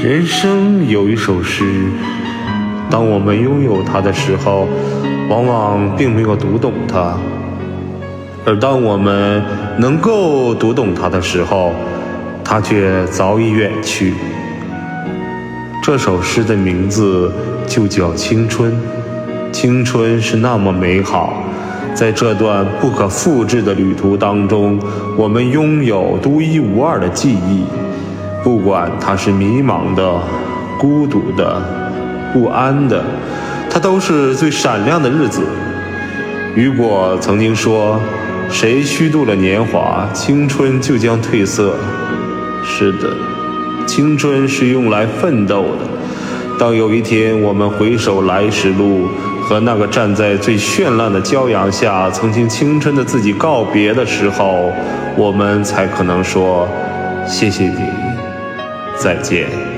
人生有一首诗，当我们拥有它的时候，往往并没有读懂它；而当我们能够读懂它的时候，它却早已远去。这首诗的名字就叫青春，青春是那么美好，在这段不可复制的旅途当中，我们拥有独一无二的记忆。不管他是迷茫的、孤独的、不安的，它都是最闪亮的日子。雨果曾经说：“谁虚度了年华，青春就将褪色。”是的，青春是用来奋斗的。当有一天我们回首来时路，和那个站在最绚烂的骄阳下曾经青春的自己告别的时候，我们才可能说：“谢谢你。”再见。